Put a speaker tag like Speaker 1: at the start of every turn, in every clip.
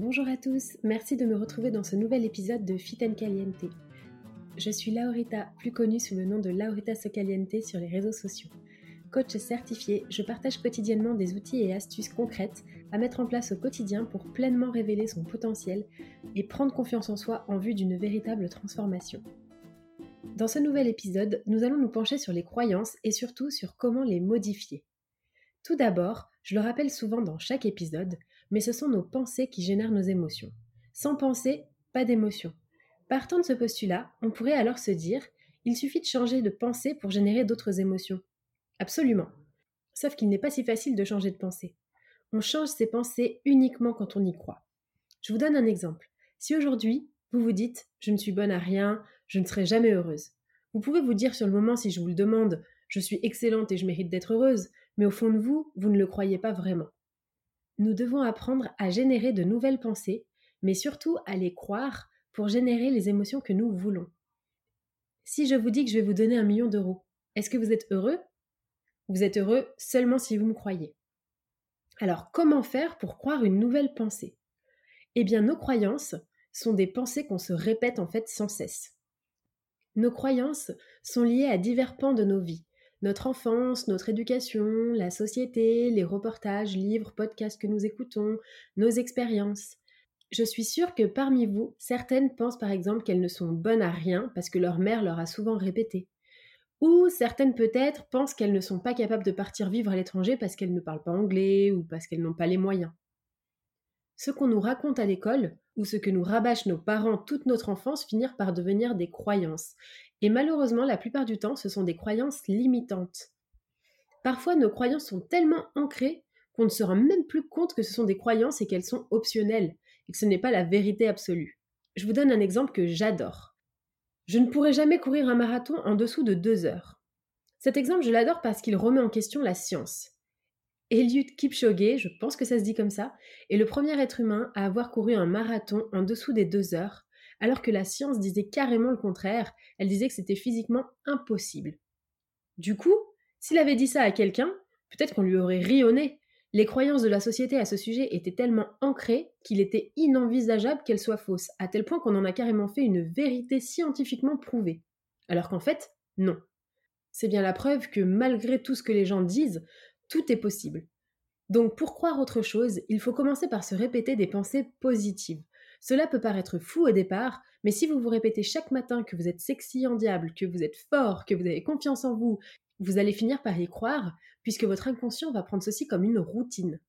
Speaker 1: Bonjour à tous, merci de me retrouver dans ce nouvel épisode de Fit and Caliente. Je suis Laurita, plus connue sous le nom de Laurita Socaliente sur les réseaux sociaux. Coach certifié, je partage quotidiennement des outils et astuces concrètes à mettre en place au quotidien pour pleinement révéler son potentiel et prendre confiance en soi en vue d'une véritable transformation. Dans ce nouvel épisode, nous allons nous pencher sur les croyances et surtout sur comment les modifier. Tout d'abord, je le rappelle souvent dans chaque épisode, mais ce sont nos pensées qui génèrent nos émotions. Sans pensée, pas d'émotion. Partant de ce postulat, on pourrait alors se dire il suffit de changer de pensée pour générer d'autres émotions. Absolument. Sauf qu'il n'est pas si facile de changer de pensée. On change ses pensées uniquement quand on y croit. Je vous donne un exemple. Si aujourd'hui, vous vous dites je ne suis bonne à rien, je ne serai jamais heureuse. Vous pouvez vous dire sur le moment si je vous le demande je suis excellente et je mérite d'être heureuse, mais au fond de vous, vous ne le croyez pas vraiment. Nous devons apprendre à générer de nouvelles pensées, mais surtout à les croire pour générer les émotions que nous voulons. Si je vous dis que je vais vous donner un million d'euros, est-ce que vous êtes heureux? Vous êtes heureux seulement si vous me croyez. Alors comment faire pour croire une nouvelle pensée? Eh bien nos croyances sont des pensées qu'on se répète en fait sans cesse. Nos croyances sont liées à divers pans de nos vies, notre enfance, notre éducation, la société, les reportages, livres, podcasts que nous écoutons, nos expériences. Je suis sûre que parmi vous, certaines pensent par exemple qu'elles ne sont bonnes à rien parce que leur mère leur a souvent répété. Ou certaines peut-être pensent qu'elles ne sont pas capables de partir vivre à l'étranger parce qu'elles ne parlent pas anglais ou parce qu'elles n'ont pas les moyens. Ce qu'on nous raconte à l'école, ou ce que nous rabâchent nos parents toute notre enfance, finir par devenir des croyances. Et malheureusement, la plupart du temps, ce sont des croyances limitantes. Parfois, nos croyances sont tellement ancrées qu'on ne se rend même plus compte que ce sont des croyances et qu'elles sont optionnelles, et que ce n'est pas la vérité absolue. Je vous donne un exemple que j'adore. Je ne pourrai jamais courir un marathon en dessous de deux heures. Cet exemple, je l'adore parce qu'il remet en question la science. Eliud Kipchoge, je pense que ça se dit comme ça, est le premier être humain à avoir couru un marathon en dessous des deux heures, alors que la science disait carrément le contraire, elle disait que c'était physiquement impossible. Du coup, s'il avait dit ça à quelqu'un, peut-être qu'on lui aurait rionné. Les croyances de la société à ce sujet étaient tellement ancrées qu'il était inenvisageable qu'elles soient fausses, à tel point qu'on en a carrément fait une vérité scientifiquement prouvée. Alors qu'en fait, non. C'est bien la preuve que malgré tout ce que les gens disent, tout est possible. Donc pour croire autre chose, il faut commencer par se répéter des pensées positives. Cela peut paraître fou au départ, mais si vous vous répétez chaque matin que vous êtes sexy en diable, que vous êtes fort, que vous avez confiance en vous, vous allez finir par y croire, puisque votre inconscient va prendre ceci comme une routine.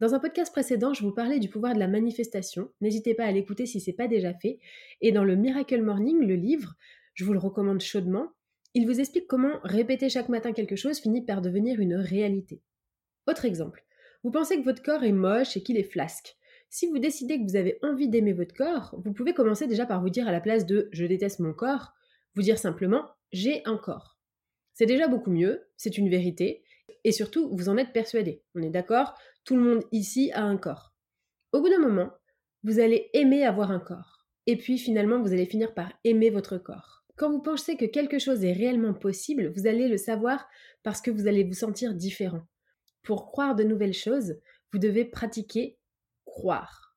Speaker 1: Dans un podcast précédent, je vous parlais du pouvoir de la manifestation. N'hésitez pas à l'écouter si ce n'est pas déjà fait. Et dans le Miracle Morning, le livre, je vous le recommande chaudement, il vous explique comment répéter chaque matin quelque chose finit par devenir une réalité. Autre exemple. Vous pensez que votre corps est moche et qu'il est flasque. Si vous décidez que vous avez envie d'aimer votre corps, vous pouvez commencer déjà par vous dire à la place de je déteste mon corps, vous dire simplement j'ai un corps. C'est déjà beaucoup mieux, c'est une vérité, et surtout vous en êtes persuadé. On est d'accord Tout le monde ici a un corps. Au bout d'un moment, vous allez aimer avoir un corps. Et puis finalement, vous allez finir par aimer votre corps. Quand vous pensez que quelque chose est réellement possible, vous allez le savoir parce que vous allez vous sentir différent. Pour croire de nouvelles choses, vous devez pratiquer croire.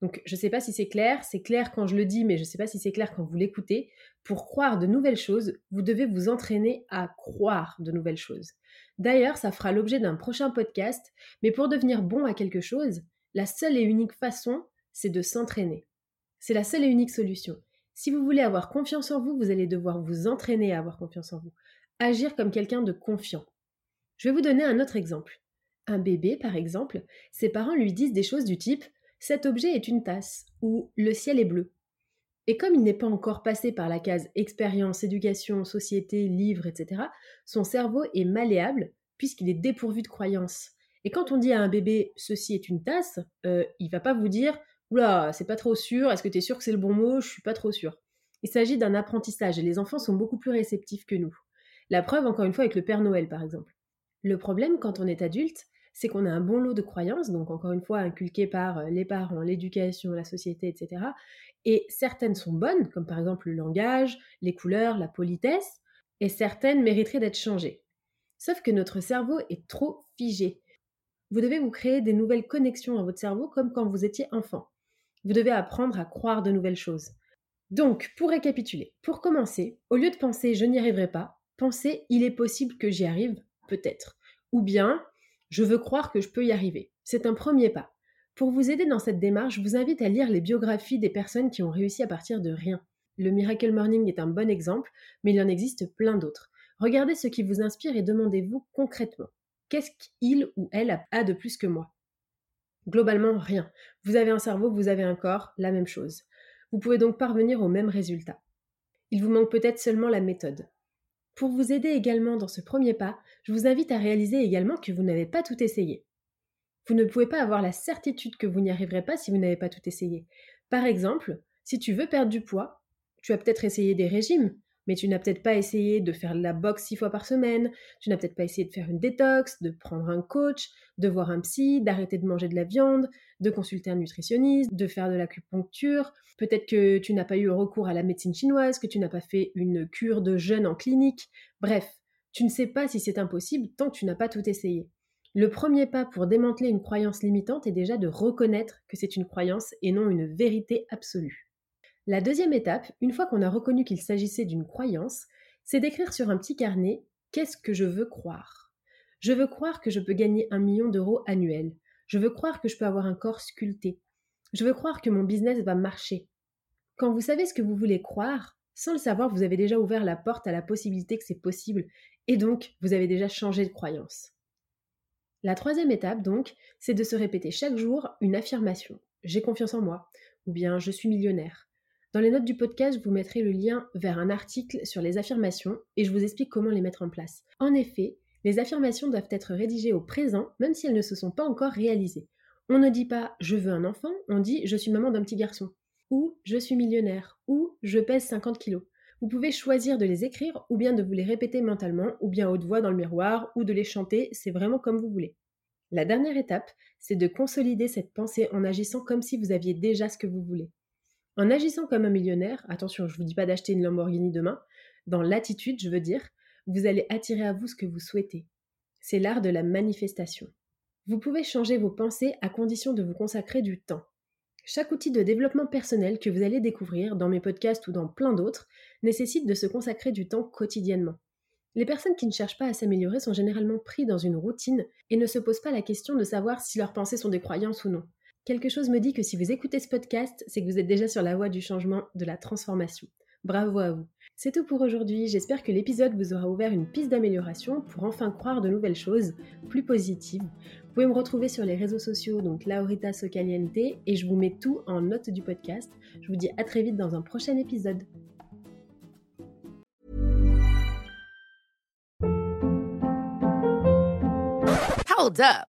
Speaker 1: Donc je ne sais pas si c'est clair, c'est clair quand je le dis, mais je ne sais pas si c'est clair quand vous l'écoutez. Pour croire de nouvelles choses, vous devez vous entraîner à croire de nouvelles choses. D'ailleurs, ça fera l'objet d'un prochain podcast, mais pour devenir bon à quelque chose, la seule et unique façon, c'est de s'entraîner. C'est la seule et unique solution. Si vous voulez avoir confiance en vous, vous allez devoir vous entraîner à avoir confiance en vous. Agir comme quelqu'un de confiant. Je vais vous donner un autre exemple. Un bébé, par exemple, ses parents lui disent des choses du type Cet objet est une tasse ou Le ciel est bleu. Et comme il n'est pas encore passé par la case expérience, éducation, société, livre, etc., son cerveau est malléable puisqu'il est dépourvu de croyances. Et quand on dit à un bébé ceci est une tasse, euh, il va pas vous dire oula, c'est pas trop sûr, est-ce que tu es sûr que c'est le bon mot? Je suis pas trop sûr. Il s'agit d'un apprentissage et les enfants sont beaucoup plus réceptifs que nous. La preuve, encore une fois, avec le Père Noël, par exemple. Le problème, quand on est adulte, c'est qu'on a un bon lot de croyances, donc encore une fois inculquées par euh, les parents, l'éducation, la société, etc. Et certaines sont bonnes, comme par exemple le langage, les couleurs, la politesse, et certaines mériteraient d'être changées. Sauf que notre cerveau est trop figé. Vous devez vous créer des nouvelles connexions à votre cerveau comme quand vous étiez enfant. Vous devez apprendre à croire de nouvelles choses. Donc, pour récapituler, pour commencer, au lieu de penser je n'y arriverai pas, pensez il est possible que j'y arrive, peut-être. Ou bien je veux croire que je peux y arriver. C'est un premier pas. Pour vous aider dans cette démarche, je vous invite à lire les biographies des personnes qui ont réussi à partir de rien. Le Miracle Morning est un bon exemple, mais il en existe plein d'autres. Regardez ce qui vous inspire et demandez-vous concrètement, qu'est-ce qu'il ou elle a de plus que moi? Globalement, rien. Vous avez un cerveau, vous avez un corps, la même chose. Vous pouvez donc parvenir au même résultat. Il vous manque peut-être seulement la méthode. Pour vous aider également dans ce premier pas, je vous invite à réaliser également que vous n'avez pas tout essayé. Vous ne pouvez pas avoir la certitude que vous n'y arriverez pas si vous n'avez pas tout essayé. Par exemple, si tu veux perdre du poids, tu as peut-être essayé des régimes, mais tu n'as peut-être pas essayé de faire de la boxe six fois par semaine, tu n'as peut-être pas essayé de faire une détox, de prendre un coach, de voir un psy, d'arrêter de manger de la viande, de consulter un nutritionniste, de faire de l'acupuncture. Peut-être que tu n'as pas eu recours à la médecine chinoise, que tu n'as pas fait une cure de jeûne en clinique. Bref, tu ne sais pas si c'est impossible tant que tu n'as pas tout essayé. Le premier pas pour démanteler une croyance limitante est déjà de reconnaître que c'est une croyance et non une vérité absolue. La deuxième étape, une fois qu'on a reconnu qu'il s'agissait d'une croyance, c'est d'écrire sur un petit carnet Qu'est-ce que je veux croire? Je veux croire que je peux gagner un million d'euros annuels. Je veux croire que je peux avoir un corps sculpté. Je veux croire que mon business va marcher. Quand vous savez ce que vous voulez croire, sans le savoir, vous avez déjà ouvert la porte à la possibilité que c'est possible, et donc vous avez déjà changé de croyance. La troisième étape, donc, c'est de se répéter chaque jour une affirmation. J'ai confiance en moi, ou bien je suis millionnaire, dans les notes du podcast, je vous mettrai le lien vers un article sur les affirmations et je vous explique comment les mettre en place. En effet, les affirmations doivent être rédigées au présent, même si elles ne se sont pas encore réalisées. On ne dit pas je veux un enfant, on dit je suis maman d'un petit garçon, ou je suis millionnaire, ou je pèse 50 kilos. Vous pouvez choisir de les écrire ou bien de vous les répéter mentalement, ou bien à haute voix dans le miroir, ou de les chanter, c'est vraiment comme vous voulez. La dernière étape, c'est de consolider cette pensée en agissant comme si vous aviez déjà ce que vous voulez. En agissant comme un millionnaire, attention, je ne vous dis pas d'acheter une Lamborghini demain, dans l'attitude, je veux dire, vous allez attirer à vous ce que vous souhaitez. C'est l'art de la manifestation. Vous pouvez changer vos pensées à condition de vous consacrer du temps. Chaque outil de développement personnel que vous allez découvrir dans mes podcasts ou dans plein d'autres nécessite de se consacrer du temps quotidiennement. Les personnes qui ne cherchent pas à s'améliorer sont généralement pris dans une routine et ne se posent pas la question de savoir si leurs pensées sont des croyances ou non. Quelque chose me dit que si vous écoutez ce podcast, c'est que vous êtes déjà sur la voie du changement, de la transformation. Bravo à vous. C'est tout pour aujourd'hui, j'espère que l'épisode vous aura ouvert une piste d'amélioration pour enfin croire de nouvelles choses, plus positives. Vous pouvez me retrouver sur les réseaux sociaux, donc Laurita Socaliente, et je vous mets tout en note du podcast. Je vous dis à très vite dans un prochain épisode.
Speaker 2: Hold up.